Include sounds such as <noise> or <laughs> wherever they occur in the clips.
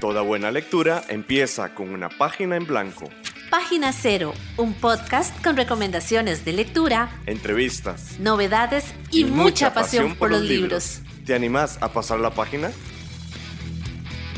Toda buena lectura empieza con una página en blanco. Página Cero, un podcast con recomendaciones de lectura, entrevistas, novedades y, mucha, pasión, por los libros. ¿Te animás a pasar la página?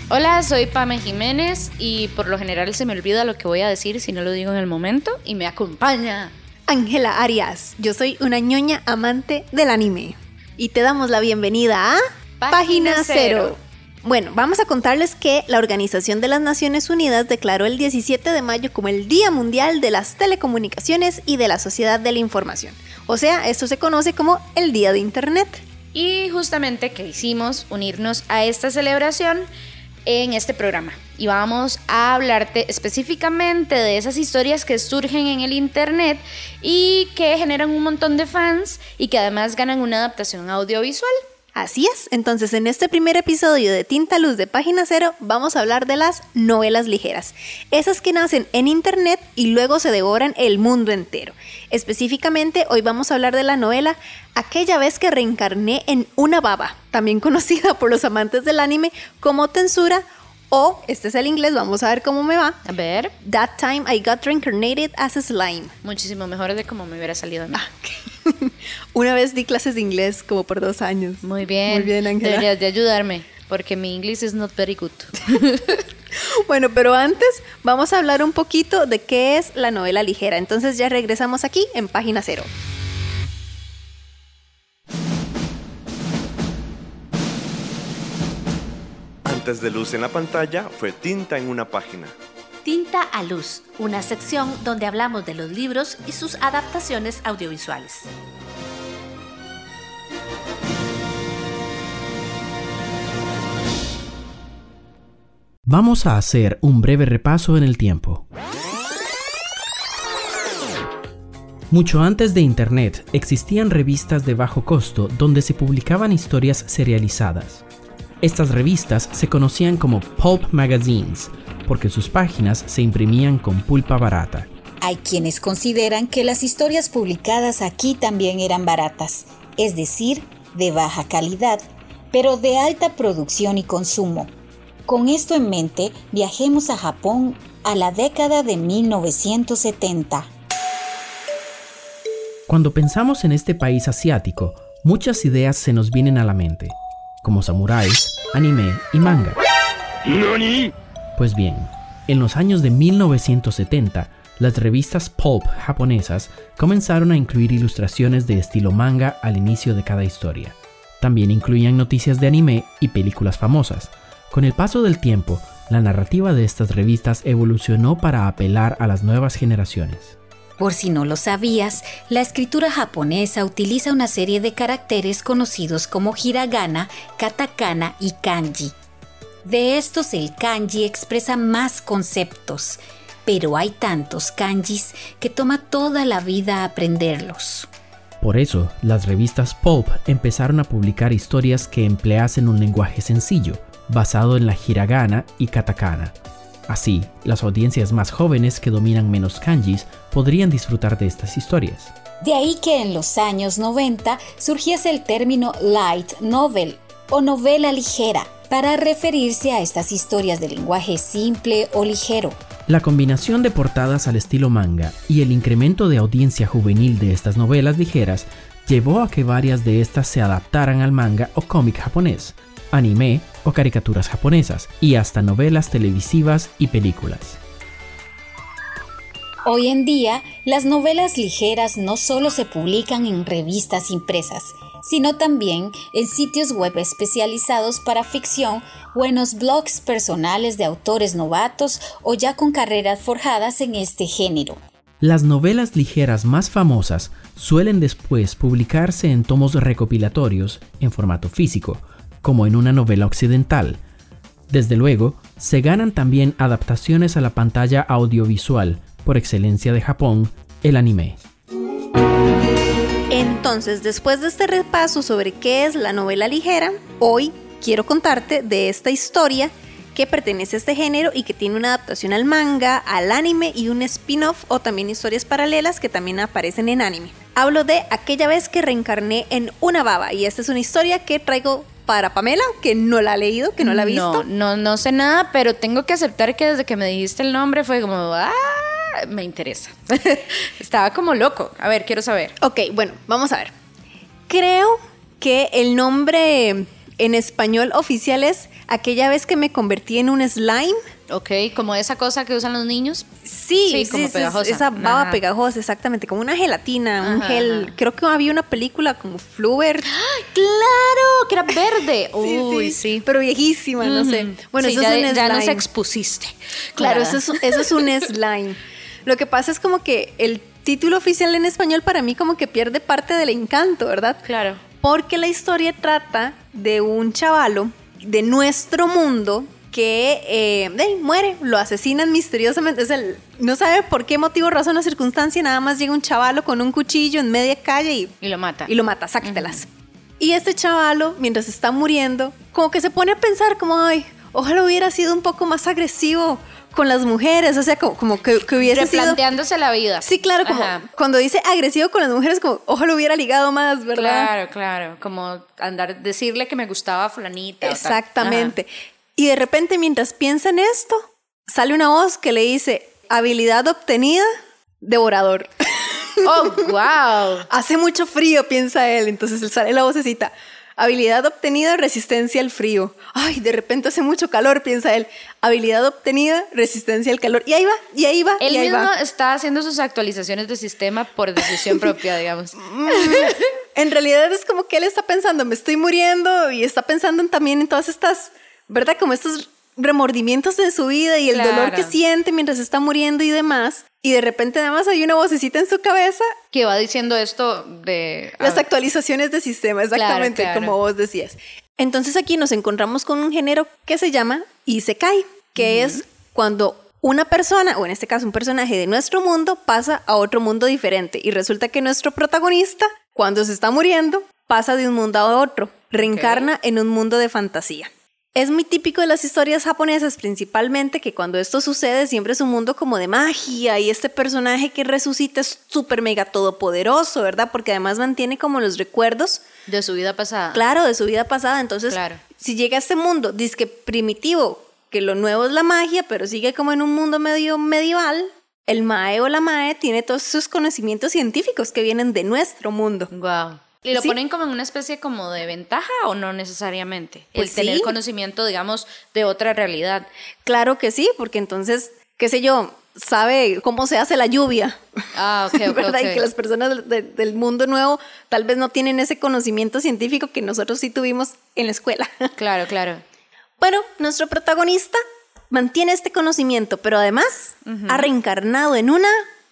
Hola, soy Pame Jiménez y por lo general se me olvida lo que voy a decir si no lo digo en el momento y me acompaña Ángela Arias. Yo soy una ñoña amante del anime y te damos la bienvenida a Página Cero. Bueno, vamos a contarles que la Organización de las Naciones Unidas declaró el 17 de mayo como el Día Mundial de las Telecomunicaciones y de la Sociedad de la Información. O sea, esto se conoce como el Día de Internet. Y justamente que hicimos unirnos a esta celebración en este programa. Y vamos a hablarte específicamente de esas historias que surgen en el Internet y que generan un montón de fans y que además ganan una adaptación audiovisual. Así es, entonces en este primer episodio de Tinta Luz de Página Cero vamos a hablar de las novelas ligeras, esas que nacen en Internet y luego se devoran el mundo entero. Específicamente hoy vamos a hablar de la novela Aquella vez que reencarné en una baba, también conocida por los amantes del anime como Tensura o, este es el inglés, vamos a ver cómo me va. A ver. That time I got reincarnated as a slime. Muchísimo mejor de cómo me hubiera salido a mí. Ah, <laughs> Una vez di clases de inglés como por dos años. Muy bien. Muy bien, Ángela. Deberías de ayudarme porque mi inglés is not very good. <laughs> bueno, pero antes vamos a hablar un poquito de qué es la novela ligera. Entonces ya regresamos aquí en página cero. Antes de luz en la pantalla fue tinta en una página. Tinta a Luz, una sección donde hablamos de los libros y sus adaptaciones audiovisuales. Vamos a hacer un breve repaso en el tiempo. Mucho antes de Internet existían revistas de bajo costo donde se publicaban historias serializadas. Estas revistas se conocían como pulp magazines porque sus páginas se imprimían con pulpa barata. Hay quienes consideran que las historias publicadas aquí también eran baratas, es decir, de baja calidad, pero de alta producción y consumo. Con esto en mente, viajemos a Japón a la década de 1970. Cuando pensamos en este país asiático, muchas ideas se nos vienen a la mente, como samuráis, anime y manga. Pues bien, en los años de 1970, las revistas pulp japonesas comenzaron a incluir ilustraciones de estilo manga al inicio de cada historia. También incluían noticias de anime y películas famosas. Con el paso del tiempo, la narrativa de estas revistas evolucionó para apelar a las nuevas generaciones. Por si no lo sabías, la escritura japonesa utiliza una serie de caracteres conocidos como hiragana, katakana y kanji. De estos el kanji expresa más conceptos, pero hay tantos kanjis que toma toda la vida aprenderlos. Por eso, las revistas pulp empezaron a publicar historias que empleasen un lenguaje sencillo, basado en la hiragana y katakana. Así, las audiencias más jóvenes que dominan menos kanjis podrían disfrutar de estas historias. De ahí que en los años 90 surgiese el término light novel o novela ligera para referirse a estas historias de lenguaje simple o ligero. La combinación de portadas al estilo manga y el incremento de audiencia juvenil de estas novelas ligeras llevó a que varias de estas se adaptaran al manga o cómic japonés, anime o caricaturas japonesas y hasta novelas televisivas y películas. Hoy en día, las novelas ligeras no solo se publican en revistas impresas, sino también en sitios web especializados para ficción o en los blogs personales de autores novatos o ya con carreras forjadas en este género. Las novelas ligeras más famosas suelen después publicarse en tomos recopilatorios en formato físico, como en una novela occidental. Desde luego, se ganan también adaptaciones a la pantalla audiovisual, por excelencia de Japón, el anime. Entonces, después de este repaso sobre qué es la novela ligera, hoy quiero contarte de esta historia que pertenece a este género y que tiene una adaptación al manga, al anime y un spin-off o también historias paralelas que también aparecen en anime. Hablo de aquella vez que reencarné en una baba y esta es una historia que traigo para Pamela, que no la ha leído, que no la ha visto. No, no, no sé nada, pero tengo que aceptar que desde que me dijiste el nombre fue como, ah, me interesa. <laughs> Estaba como loco. A ver, quiero saber. Ok, bueno, vamos a ver. Creo que el nombre en español oficial es aquella vez que me convertí en un slime. Ok, como esa cosa que usan los niños. Sí, Sí, como sí, pegajosa. esa baba Ajá. pegajosa, exactamente, como una gelatina, un gel. ajá. Creo que había una película como Fluber. ¡Claro! Que era verde. <laughs> Sí, Uy, sí. Pero viejísima, no sé. Bueno, eso ya, es un ya slime. nos expusiste. Claro, eso es, eso es un <laughs> slime. Lo que pasa es como que el título oficial en español para mí como que pierde parte del encanto, ¿verdad? Claro. Porque la historia trata de un chavalo de nuestro mundo que eh, muere, lo asesinan misteriosamente. O sea, no sabe por qué motivo, razón o circunstancia, nada más llega un chavalo con un cuchillo en media calle y, Y lo mata. y lo mata, sácatelas. Y este chavalo, mientras está muriendo, como que se pone a pensar como, ay, ojalá hubiera sido un poco más agresivo con las mujeres, o sea, como, como que, que hubiese sido... Replanteándose la vida. Sí, claro, como Ajá. cuando dice agresivo con las mujeres, como ojalá hubiera ligado más, ¿verdad? Claro, claro. Como andar, decirle que me gustaba fulanita. o tal. Y de repente, mientras piensa en esto, sale una voz que le dice, habilidad obtenida, devorador. <laughs> Oh, wow. Hace mucho frío, piensa él. Entonces sale la vocecita. Habilidad obtenida, resistencia al frío. Ay, de repente hace mucho calor, piensa él. Habilidad obtenida, resistencia al calor. Y ahí va, y ahí va, Él y ahí mismo va. está haciendo sus actualizaciones de sistema por decisión <laughs> propia, digamos. En realidad es como que él está pensando, me estoy muriendo y está pensando en también en todas estas, ¿verdad? Como estos remordimientos de su vida y el dolor que siente mientras está muriendo y demás. Y de repente nada más hay una vocecita en su cabeza, Que va diciendo esto de... las actualizaciones de sistema, exactamente claro. como vos decías. Entonces aquí nos encontramos con un género que se llama Isekai, que es cuando una persona, o en este caso un personaje de nuestro mundo, pasa a otro mundo diferente. Y resulta que nuestro protagonista, cuando se está muriendo, pasa de un mundo a otro, reencarna en un mundo de fantasía. Es muy típico de las historias japonesas principalmente que cuando esto sucede siempre es un mundo como de magia y este personaje que resucita es súper mega todopoderoso, ¿verdad? Porque además mantiene como los recuerdos, De su vida pasada. claro, de su vida pasada. Entonces, Claro. si llega a este mundo, que primitivo, que lo nuevo es la magia, pero sigue como en un mundo medio medieval, el mae o la mae tiene todos sus conocimientos científicos que vienen de nuestro mundo. Wow. ¿Y lo Sí. ponen como en una especie como de ventaja o no necesariamente? Pues el tener sí. conocimiento, digamos, de otra realidad. Claro que sí, porque entonces, qué sé yo, sabe cómo se hace la lluvia. Ah, ok, <laughs> ok, ¿verdad? Y que las personas de- del mundo nuevo tal vez no tienen ese conocimiento científico que nosotros sí tuvimos en la escuela. <laughs> Claro, claro. Bueno, nuestro protagonista mantiene este conocimiento, pero además ha reencarnado en una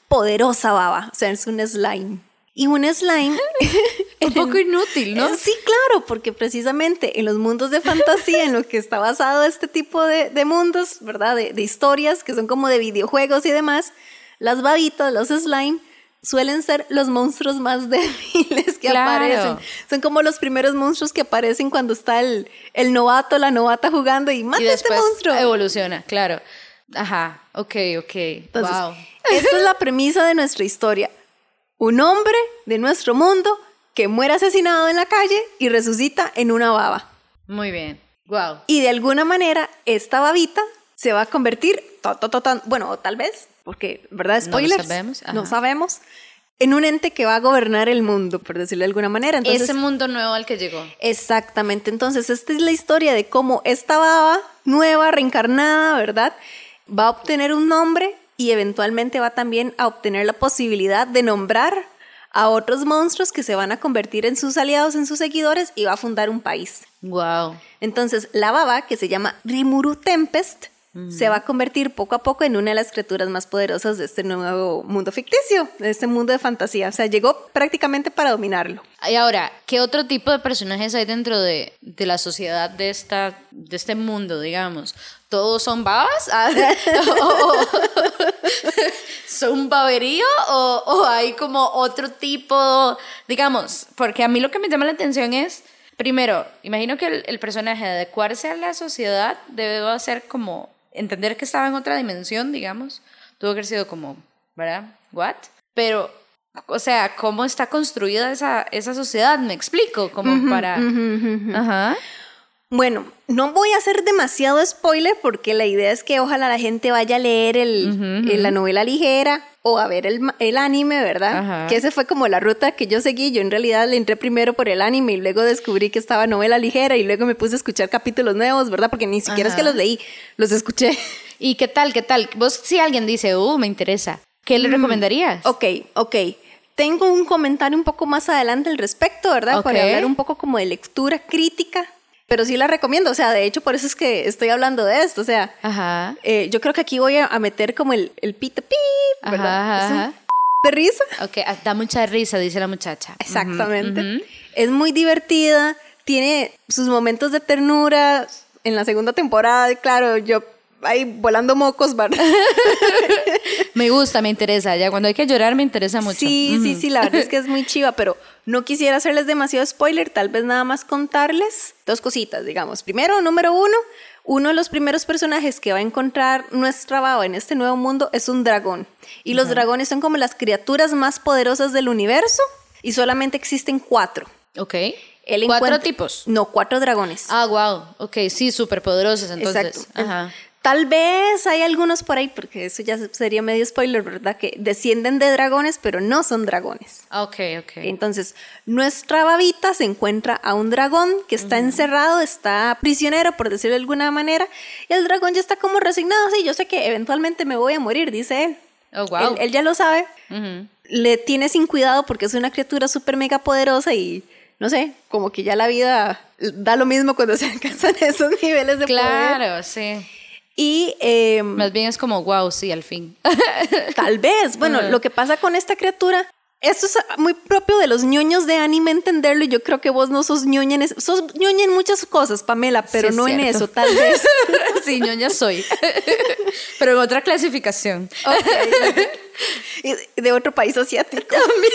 poderosa baba, o sea, es un slime. Y un slime... <laughs> Un poco inútil, ¿no? Sí, claro, porque precisamente en los mundos de fantasía, en lo que está basado este tipo de, de mundos, ¿verdad? De, de historias que son como de videojuegos y demás, las babitas, los slime, suelen ser los monstruos más <laughs> débiles que Claro. aparecen. Son como los primeros monstruos que aparecen cuando está el, el novato, la novata jugando y mata y a este monstruo. evoluciona, claro. Ajá, ok, ok. Entonces, wow. esta es la premisa de nuestra historia. Un hombre de nuestro mundo que muere asesinado en la calle y resucita en una baba. Muy bien. Wow. Y de alguna manera, esta babita se va a convertir, to- to- to- bueno, tal vez, porque, ¿verdad? No lo Spoilers. sabemos, ajá. No sabemos. En un ente que va a gobernar el mundo, por decirlo de alguna manera. Entonces, Ese mundo nuevo al que llegó. Exactamente. Entonces, esta es la historia de cómo esta baba nueva, reencarnada, ¿verdad? Va a obtener un nombre y eventualmente va también a obtener la posibilidad de nombrar a otros monstruos que se van a convertir en sus aliados, en sus seguidores y va a fundar un país. Wow. Entonces, la baba, que se llama Rimuru Tempest, se va a convertir poco a poco en una de las criaturas más poderosas de este nuevo mundo ficticio, de este mundo de fantasía. O sea, llegó prácticamente para dominarlo. Y ahora, ¿qué otro tipo de personajes hay dentro de, de la sociedad de, esta, de este mundo, digamos? ¿Todos son babas? <laughs> Ah, ¿Son baberío o, o hay como otro tipo, digamos? Porque a mí lo que me llama la atención es, primero, imagino que el, el personaje adecuarse a la sociedad debe ser como entender que estaba en otra dimensión, digamos. Tuvo que haber sido como, ¿verdad? ¿What? Pero o sea, cómo está construida esa, esa sociedad, me explico, como para... Ajá. Bueno, no voy a hacer demasiado spoiler porque la idea es que ojalá la gente vaya a leer el, la novela ligera o a ver el, el anime, ¿verdad? Que ese fue como la ruta que yo seguí. Yo en realidad le entré primero por el anime y luego descubrí que estaba novela ligera y luego me puse a escuchar capítulos nuevos, ¿verdad? Porque ni siquiera es que los leí, los escuché. ¿Y qué tal? ¿Qué tal? Vos si alguien dice, uh, me interesa, ¿qué le mm, recomendarías? Ok, ok. Tengo un comentario un poco más adelante al respecto, ¿verdad? Para hablar un poco como de lectura crítica pero sí la recomiendo, o sea, de hecho por eso es que estoy hablando de esto, o sea, ajá. Eh, yo creo que aquí voy a, meter como el, el pito pip, ¿verdad? Ajá, <laughs> de risa. Ok, ah, da mucha risa, dice la muchacha. Exactamente. Es muy divertida, tiene sus momentos de ternura. En la segunda temporada, claro, yo ahí volando mocos, ¿verdad? <laughs> me gusta, me interesa. Ya cuando hay que llorar me interesa mucho. Sí, sí, sí, la verdad es que es muy chiva, pero no quisiera hacerles demasiado spoiler, tal vez nada más contarles dos cositas, digamos. Primero, número uno, uno de los primeros personajes que va a encontrar nuestra baba en este nuevo mundo es un dragón. Y los dragones son como las criaturas más poderosas del universo y solamente existen cuatro. Ok. ¿Cuatro tipos? No, cuatro dragones. Ah, wow. Ok, sí, súper poderosos entonces. Exacto. Ajá. Tal vez hay algunos por ahí, porque eso ya sería medio spoiler, ¿verdad? Que descienden de dragones, pero no son dragones. Ok, ok. Entonces, nuestra babita se encuentra a un dragón que está encerrado, está prisionero, por decirlo de alguna manera, y el dragón ya está como resignado. Sí, yo sé que eventualmente me voy a morir, dice él. Oh, wow. Él, ya lo sabe. Le tiene sin cuidado porque es una criatura súper mega poderosa y no sé, como que ya la vida da lo mismo cuando se <laughs> alcanzan esos niveles de poder. Claro, sí. Y em, más bien es como, wow, sí, al fin. <laughs> tal vez. Bueno, lo que pasa con esta criatura, esto es muy propio de los ñoños de anime entenderlo y yo creo que vos no sos ñoña en eso. Sos ñoña en muchas cosas, Pamela, pero no en eso, tal vez. <laughs> sí, ñoña soy. <laughs> pero en otra clasificación. Y de otro país asiático. También.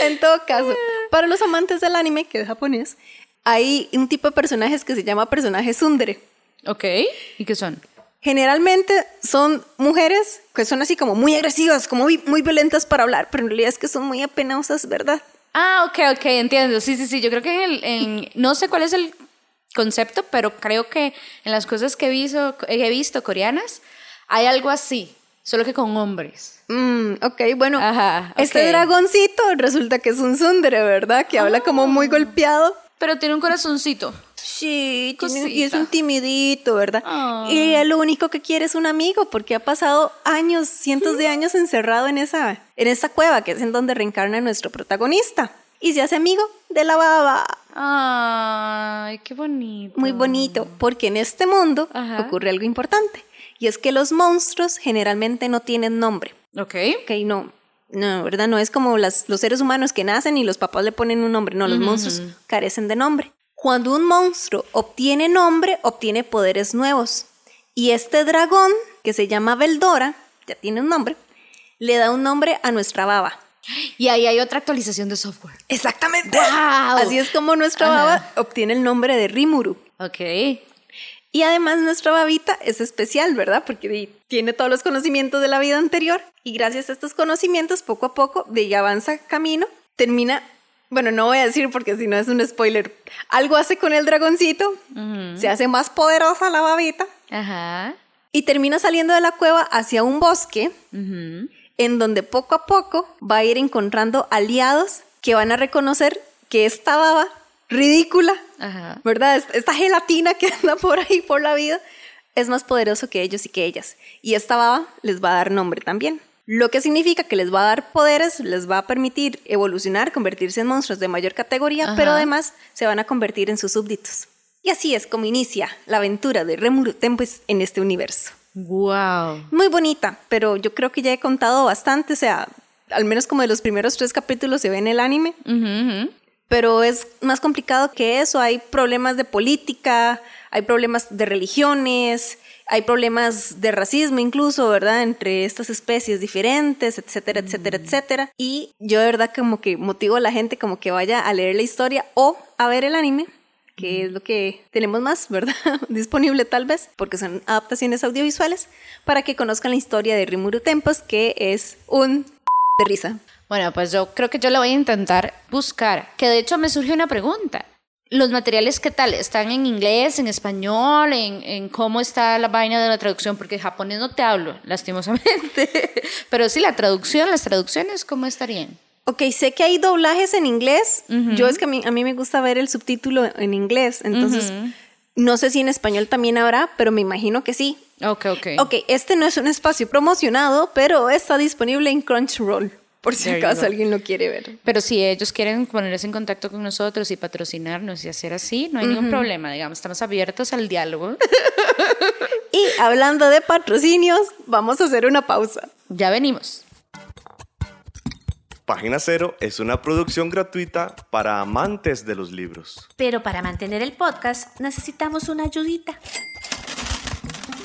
en todo caso, para los amantes del anime, que es japonés, hay un tipo de personajes que se llama personaje sundere. Ok, ¿y qué son? Generalmente son mujeres que son así como muy agresivas, como muy, muy violentas para hablar, pero en realidad es que son muy apenosas, ¿verdad? Ah, ok, ok, entiendo. Sí, sí, sí. Yo creo que en, el, no sé cuál es el concepto, pero creo que en las cosas que he visto, he visto coreanas hay algo así, solo que con hombres. Mm, ok, bueno, este dragoncito resulta que es un sundere, ¿verdad? Que habla como muy ah. golpeado. Pero tiene un corazoncito. Sí, y es un timidito, ¿verdad? Y el único que quiere es un amigo porque ha pasado años, cientos de años encerrado en esa, en esa cueva que es en donde reencarna nuestro protagonista. Y se hace amigo de la baba. Ay, qué bonito. Muy bonito, porque en este mundo ocurre algo importante. Y es que los monstruos generalmente no tienen nombre. Ok. Ok, no. No, ¿verdad? No es como las, los seres humanos que nacen y los papás le ponen un nombre. No, los monstruos carecen de nombre. Cuando un monstruo obtiene nombre, obtiene poderes nuevos. Y este dragón, que se llama Veldora, ya tiene un nombre, le da un nombre a nuestra baba. Y ahí hay otra actualización de software. Exactamente. Así es como nuestra baba obtiene el nombre de Rimuru. Ok. Y además nuestra babita es especial, ¿verdad? Porque tiene todos los conocimientos de la vida anterior y gracias a estos conocimientos, poco a poco, de ella avanza camino, termina bueno, no voy a decir porque si no es un spoiler. Algo hace con el dragoncito, se hace más poderosa la babita. Ajá. Y termina saliendo de la cueva hacia un bosque, en donde poco a poco va a ir encontrando aliados que van a reconocer que esta baba ridícula, ¿verdad? Esta gelatina que <laughs> anda por ahí por la vida es más poderoso que ellos y que ellas. Y esta baba les va a dar nombre también. Lo que significa que les va a dar poderes, les va a permitir evolucionar, convertirse en monstruos de mayor categoría, pero además se van a convertir en sus súbditos. Y así es como inicia la aventura de Remuru Tempest en este universo. Wow. Muy bonita, pero yo creo que ya he contado bastante, o sea, al menos como de los primeros tres capítulos se ve en el anime. Pero es más complicado que eso, hay problemas de política, hay problemas de religiones, hay problemas de racismo incluso, ¿verdad? Entre estas especies diferentes, etcétera, etcétera, mm. etcétera. Y yo de verdad como que motivo a la gente como que vaya a leer la historia o a ver el anime que es lo que tenemos más, <laughs> ¿verdad? Disponible tal vez, porque son adaptaciones audiovisuales, para que conozcan la historia de Rimuru Tempos, que es un de risa. Bueno, pues yo creo que yo lo voy a intentar buscar, que de hecho me surge una pregunta. Los materiales, ¿qué tal? ¿Están en inglés, en español, en, en, cómo está la vaina de la traducción? Porque japonés no te hablo, lastimosamente. <laughs> Pero sí, la traducción, las traducciones, ¿cómo estarían? Ok, sé que hay doblajes en inglés. Yo es que a mí, a mí, me gusta ver el subtítulo en inglés. Entonces, no sé si en español también habrá, pero me imagino que sí. Ok, ok. Ok, este no es un espacio promocionado, pero está disponible en Crunchyroll. Por si acaso alguien lo quiere ver. Pero si ellos quieren ponerse en contacto con nosotros y patrocinarnos y hacer así, no hay ningún problema, digamos, estamos abiertos al diálogo. <laughs> y hablando de patrocinios, vamos a hacer una pausa. Ya venimos. Página Cero es una producción gratuita para amantes de los libros. Pero para mantener el podcast necesitamos una ayudita.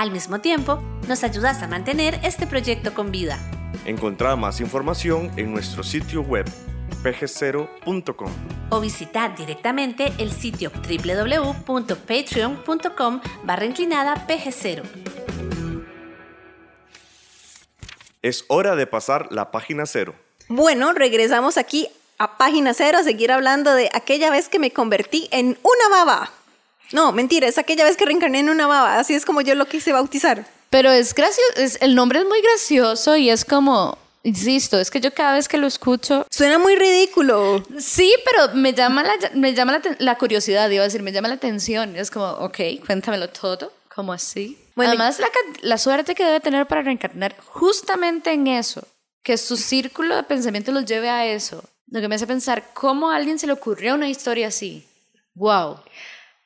Al mismo tiempo, nos ayudas a mantener este proyecto con vida. Encontrá más información en nuestro sitio web pg0.com o visitar directamente el sitio www.patreon.com barra inclinada pg0. Es hora de pasar la página cero. Bueno, regresamos aquí a página cero a seguir hablando de aquella vez que me convertí en una baba. No, mentira, es aquella vez que reencarné en una baba, así es como yo lo quise bautizar. Pero es gracioso, es, el nombre es muy gracioso y es como, insisto, es que yo cada vez que lo escucho... Suena muy ridículo. Sí, pero me llama la, me llama la, curiosidad, iba a decir, me llama la atención. Es como, ok, cuéntamelo todo, como así. Bueno, Además, la, la suerte que debe tener para reencarnar justamente en eso, que su círculo de pensamiento los lleve a eso. Lo que me hace pensar, ¿cómo a alguien se le ocurrió una historia así? ¡Wow!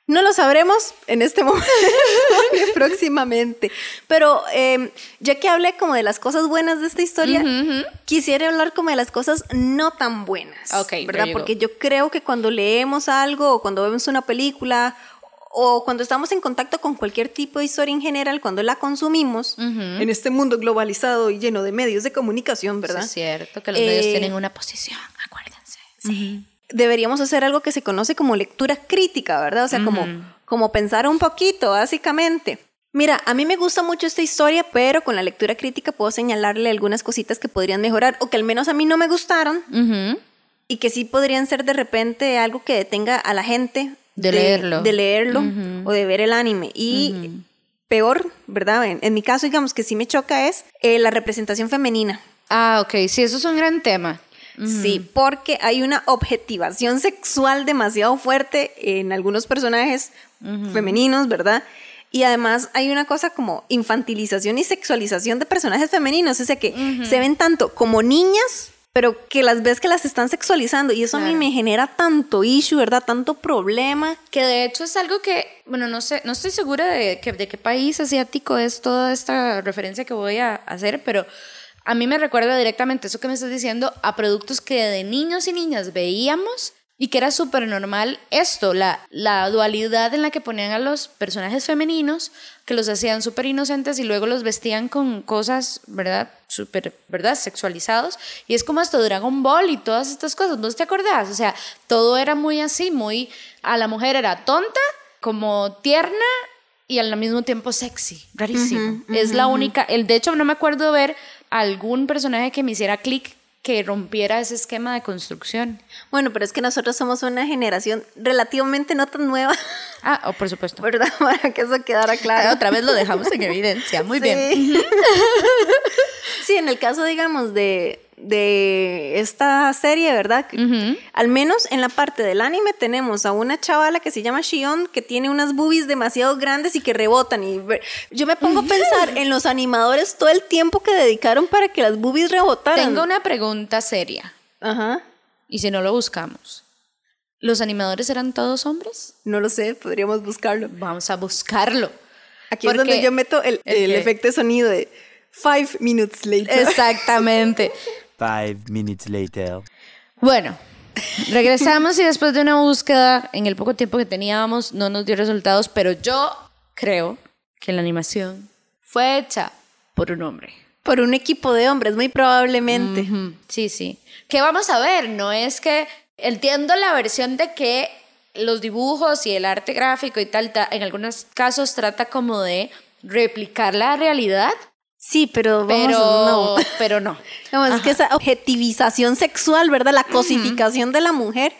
No lo sabremos en este momento, <laughs> <laughs> próximamente. Pero em, ya que hablé como de las cosas buenas de esta historia, quisiera hablar como de las cosas no tan buenas. Ok, ¿verdad? Porque yo creo que cuando leemos algo o cuando vemos una película o cuando estamos en contacto con cualquier tipo de historia en general, cuando la consumimos en este mundo globalizado y lleno de medios de comunicación, ¿verdad? es cierto que los medios eh, tienen una posición, acuérdense. Sí deberíamos hacer algo que se conoce como lectura crítica, ¿verdad? O sea, como, como pensar un poquito, básicamente. Mira, a mí me gusta mucho esta historia, pero con la lectura crítica puedo señalarle algunas cositas que podrían mejorar o que al menos a mí no me gustaron y que sí podrían ser de repente algo que detenga a la gente de, leerlo, de leerlo o de ver el anime. Y peor, ¿verdad? En, mi caso, digamos que sí me choca es eh, la representación femenina. Ah, ok, sí, eso es un gran tema. Sí, porque hay una objetivación sexual demasiado fuerte en algunos personajes femeninos, ¿verdad? Y además hay una cosa como infantilización y sexualización de personajes femeninos, o sea que se ven tanto como niñas, pero que las ves que las están sexualizando y eso a mí me genera tanto issue, ¿verdad? Tanto problema. Que de hecho es algo que, bueno, no sé, no estoy segura de, de qué país asiático es toda esta referencia que voy a hacer, pero a mí me recuerda directamente eso que me estás diciendo a productos que de niños y niñas veíamos y que era súper normal esto, la, la dualidad en la que ponían a los personajes femeninos, que los hacían súper inocentes y luego los vestían con cosas, ¿verdad? Súper, ¿verdad? Sexualizados. Y es como esto, Dragon Ball y todas estas cosas, ¿no te acordás? O sea, todo era muy así, muy... A la mujer era tonta, como tierna y al mismo tiempo sexy, rarísimo. es la única, el de hecho no me acuerdo ver algún personaje que me hiciera clic que rompiera ese esquema de construcción. Bueno, pero es que nosotros somos una generación relativamente no tan nueva. Ah, oh, por supuesto. ¿Verdad? <laughs> Para que eso quedara claro. otra vez lo dejamos en evidencia. Muy bien. <laughs> sí, en el caso, digamos, de, de esta serie, ¿verdad? Al menos en la parte del anime tenemos a una chavala que se llama Shion que tiene unas boobies demasiado grandes y que rebotan. Y yo me pongo a pensar en los animadores todo el tiempo que dedicaron para que las boobies rebotaran. Tengo una pregunta seria. Ajá. ¿Y si no lo buscamos? ¿Los animadores eran todos hombres? No lo sé, podríamos buscarlo. Vamos a buscarlo. Aquí es donde yo meto el, efecto de sonido de five minutes later. Exactamente. <laughs> Five minutes later. Bueno, Regresamos y después de una búsqueda, en el poco tiempo que teníamos, no nos dio resultados, pero yo creo que la animación fue hecha por un hombre. Por un equipo de hombres, muy probablemente. Sí, sí. ¿Qué vamos a ver? No es que entiendo la versión de que los dibujos y el arte gráfico y tal, en algunos casos trata como de replicar la realidad. Sí, pero, pero no. <laughs> Pero no. es que esa objetivización sexual, ¿verdad? La cosificación de la mujer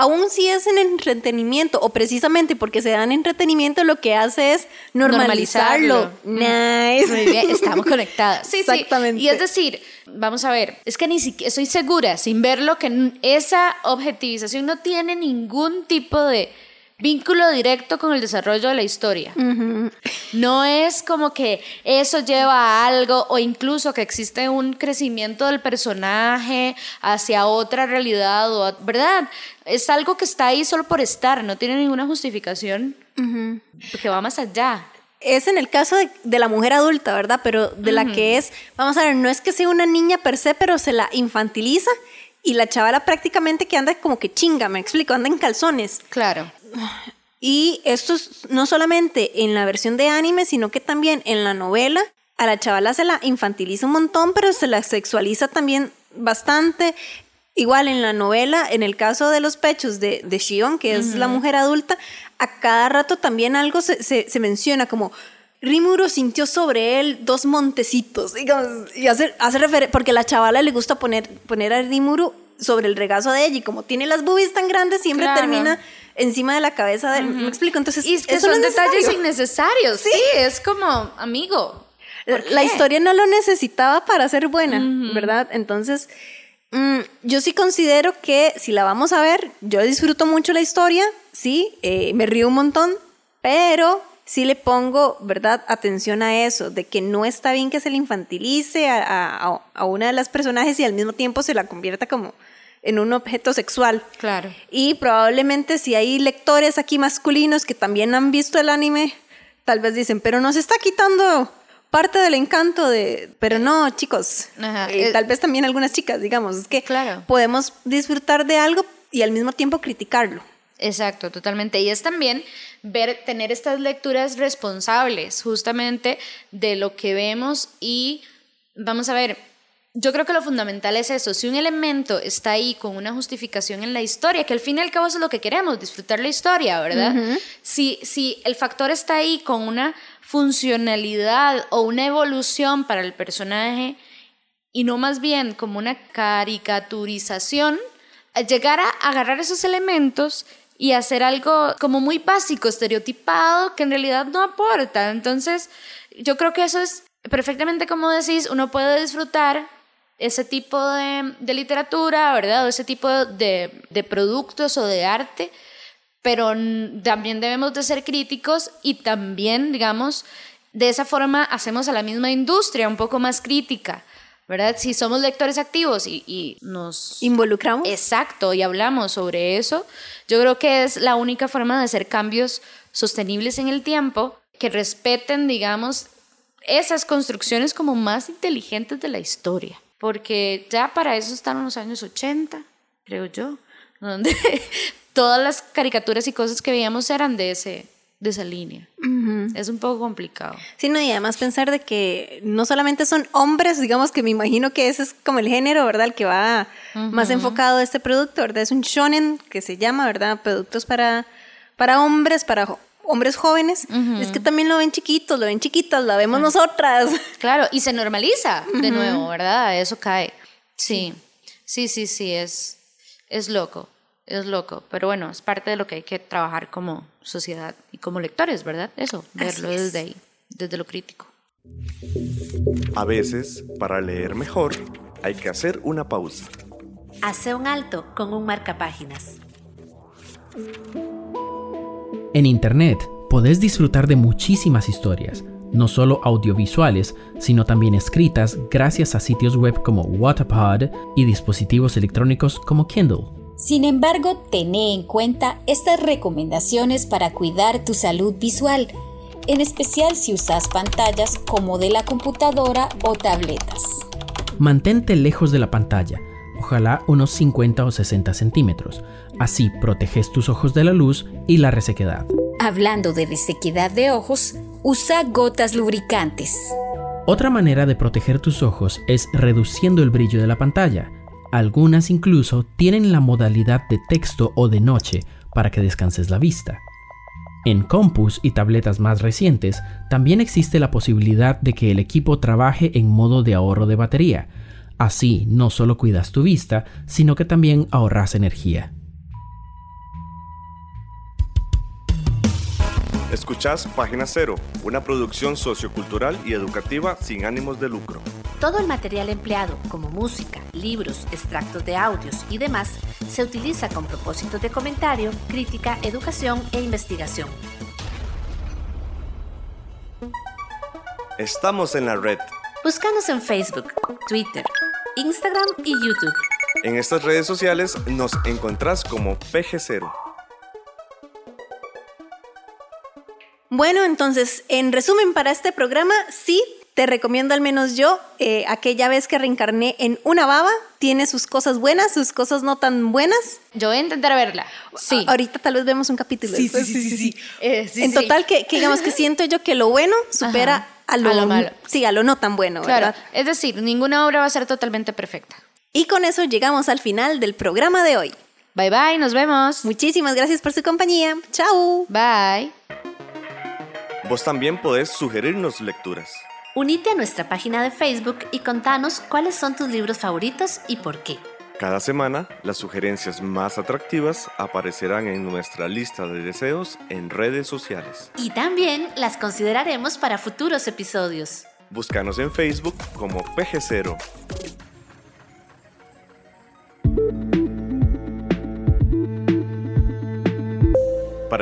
aún si es en entretenimiento o precisamente porque se dan entretenimiento, lo que hace es normalizarlo. Nice. Muy bien, estamos conectadas. <laughs> Sí, Exactamente. Y es decir, vamos a ver, es que ni siquiera estoy segura, sin verlo, que esa objetivización no tiene ningún tipo de vínculo directo con el desarrollo de la historia. No es como que eso lleva a algo o incluso que existe un crecimiento del personaje hacia otra realidad, o, ¿verdad? Es algo que está ahí solo por estar, no tiene ninguna justificación que va más allá. Es en el caso de, la mujer adulta, ¿verdad? Pero de la que es, vamos a ver, no es que sea una niña per se, pero se la infantiliza y la chavala prácticamente que anda como que chinga, me explico, anda en calzones. Claro. Y esto es no solamente en la versión de anime, sino que también en la novela. A la chavala se la infantiliza un montón, pero se la sexualiza también bastante. Igual en la novela, en el caso de los pechos de, de Shion, que es la mujer adulta, a cada rato también algo se, se, menciona como Rimuro sintió sobre él dos montecitos, digamos, y hace, hace referencia, porque a la chavala le gusta poner, poner a Rimuro sobre el regazo de ella, y como tiene las boobies tan grandes, siempre termina encima de la cabeza de ¿Me explico? Entonces, y que son detalles innecesarios. ¿Sí? es como, amigo. La historia no lo necesitaba para ser buena, ¿verdad? Entonces, mm, yo sí considero que si la vamos a ver, yo disfruto mucho la historia, sí, eh, me río un montón, pero sí le pongo, ¿verdad?, atención a eso, de que no está bien que se le infantilice a, a una de las personajes y al mismo tiempo se la convierta como en un objeto sexual. Claro. Y probablemente si hay lectores aquí masculinos que también han visto el anime, tal vez dicen, pero nos está quitando parte del encanto de, pero no, chicos, eh, eh, tal vez también algunas chicas, digamos, es que claro. podemos disfrutar de algo y al mismo tiempo criticarlo. Exacto, totalmente. Y es también ver, tener estas lecturas responsables justamente de lo que vemos y vamos a ver, yo creo que lo fundamental es eso, si un elemento está ahí con una justificación en la historia, que al fin y al cabo es lo que queremos, disfrutar la historia, ¿verdad? si, si el factor está ahí con una funcionalidad o una evolución para el personaje y no más bien como una caricaturización, llegar a agarrar esos elementos y hacer algo como muy básico, estereotipado, que en realidad no aporta. Entonces, yo creo que eso es perfectamente como decís, uno puede disfrutar ese tipo de, literatura, ¿verdad? O ese tipo de, productos o de arte, pero también debemos de ser críticos y también, digamos, de esa forma hacemos a la misma industria un poco más crítica. ¿verdad? Si somos lectores activos y, y, nos involucramos. Exacto, y hablamos sobre eso, yo creo que es la única forma de hacer cambios sostenibles en el tiempo que respeten, digamos, esas construcciones como más inteligentes de la historia porque ya para eso están los años 80, creo yo, donde <laughs> todas las caricaturas y cosas que veíamos eran de, ese, de esa línea. Es un poco complicado. Sí, no, y además pensar de que no solamente son hombres, digamos que me imagino que ese es como el género, ¿verdad? El que va más enfocado a este producto, ¿verdad? Es un shonen que se llama, ¿verdad? Productos para, para hombres, para hombres jóvenes, es que también lo ven chiquitos, lo ven chiquitas, la vemos nosotras. Claro, y se normaliza de nuevo, ¿verdad? Eso cae. Sí, sí, sí, sí, es, es loco, es loco. Pero bueno, es parte de lo que hay que trabajar como sociedad y como lectores, ¿verdad? Eso, verlo desde ahí, desde lo crítico. A veces, para leer mejor, hay que hacer una pausa. Hace un alto con un marcapáginas. En Internet podés disfrutar de muchísimas historias, no solo audiovisuales, sino también escritas gracias a sitios web como Waterpod y dispositivos electrónicos como Kindle. Sin embargo, tené en cuenta estas recomendaciones para cuidar tu salud visual, en especial si usas pantallas como de la computadora o tabletas. Mantente lejos de la pantalla ojalá unos 50 o 60 centímetros. Así proteges tus ojos de la luz y la resequedad. Hablando de resequedad de ojos, usa gotas lubricantes. Otra manera de proteger tus ojos es reduciendo el brillo de la pantalla. Algunas incluso tienen la modalidad de texto o de noche para que descanses la vista. En compus y tabletas más recientes también existe la posibilidad de que el equipo trabaje en modo de ahorro de batería. Así no solo cuidas tu vista, sino que también ahorras energía. Escuchás Página Cero, una producción sociocultural y educativa sin ánimos de lucro. Todo el material empleado, como música, libros, extractos de audios y demás, se utiliza con propósitos de comentario, crítica, educación e investigación. Estamos en la red. Búscanos en Facebook, Twitter, Instagram y YouTube. En estas redes sociales nos encontrás como PG0. Bueno, entonces, en resumen para este programa, sí, te recomiendo al menos yo, eh, aquella vez que reencarné en una baba, tiene sus cosas buenas, sus cosas no tan buenas. Yo voy a intentar verla. Sí. A- ahorita tal vez vemos un capítulo. Sí, sí, sí, sí, sí. Eh, sí, en sí. total, que, que digamos que <laughs> siento yo que lo bueno supera Ajá. a, lo, A lo malo. Sí, a lo no tan bueno, Claro, ¿verdad? es decir, ninguna obra va a ser totalmente perfecta. Y con eso llegamos al final del programa de hoy. Bye bye, nos vemos. Muchísimas gracias por su compañía. Chao. Bye. Vos también podés sugerirnos lecturas. Unite a nuestra página de Facebook y contanos cuáles son tus libros favoritos y por qué. Cada semana, las sugerencias más atractivas aparecerán en nuestra lista de deseos en redes sociales. Y también las consideraremos para futuros episodios. Búscanos en Facebook como PG0.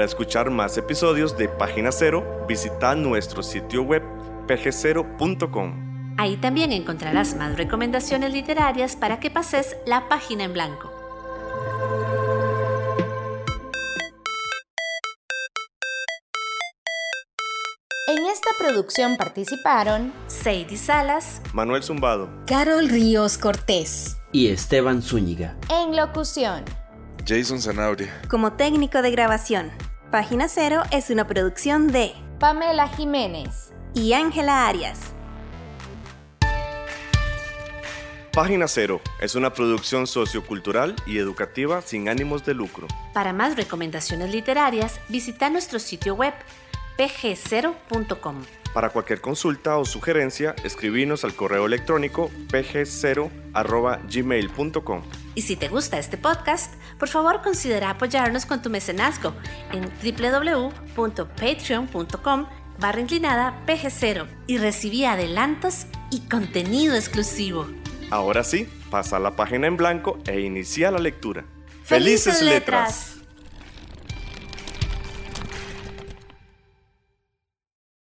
Escuchar más episodios de Página Cero, visita nuestro sitio web pg0.com. Ahí también encontrarás más recomendaciones literarias para que pases la página en blanco. En esta producción participaron Sadie Salas, Manuel Zumbado, Carol Ríos Cortés. Y Esteban Zúñiga. en locución. Jason Zanabria. Como técnico de grabación, Página Cero es una producción de Pamela Jiménez. y Ángela Arias. Página Cero es una producción sociocultural y educativa sin ánimos de lucro. Para más recomendaciones literarias, visita nuestro sitio web pg0.com. Para cualquier consulta o sugerencia, escribinos al correo electrónico pg0.gmail.com. Y si te gusta este podcast, por favor considera apoyarnos con tu mecenazgo en www.patreon.com barra inclinada pg0 y recibí adelantos y contenido exclusivo. Ahora sí, pasa la página en blanco e inicia la lectura. ¡Felices letras!